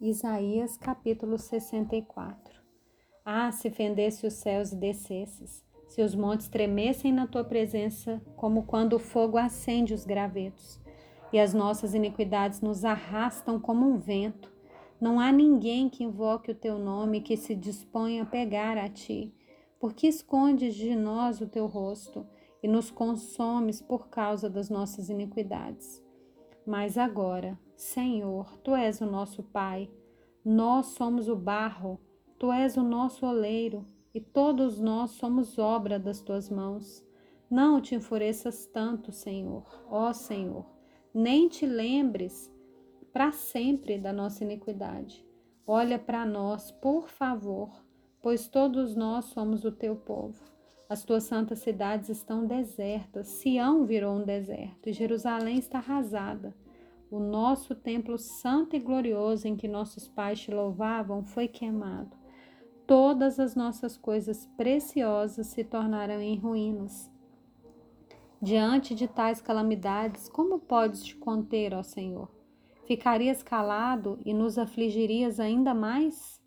Isaías capítulo 64 Ah, se fendesse os céus e descesses, se os montes tremessem na tua presença, como quando o fogo acende os gravetos, e as nossas iniquidades nos arrastam como um vento. Não há ninguém que invoque o teu nome que se disponha a pegar a ti, porque escondes de nós o teu rosto e nos consomes por causa das nossas iniquidades. Mas agora, Senhor, tu és o nosso Pai, nós somos o barro, tu és o nosso oleiro, e todos nós somos obra das tuas mãos. Não te enfureças tanto, Senhor, ó Senhor, nem te lembres para sempre da nossa iniquidade. Olha para nós, por favor, pois todos nós somos o teu povo. As tuas santas cidades estão desertas, Sião virou um deserto e Jerusalém está arrasada. O nosso templo santo e glorioso em que nossos pais te louvavam foi queimado. Todas as nossas coisas preciosas se tornaram em ruínas. Diante de tais calamidades, como podes te conter, ó Senhor? Ficarias calado e nos afligirias ainda mais?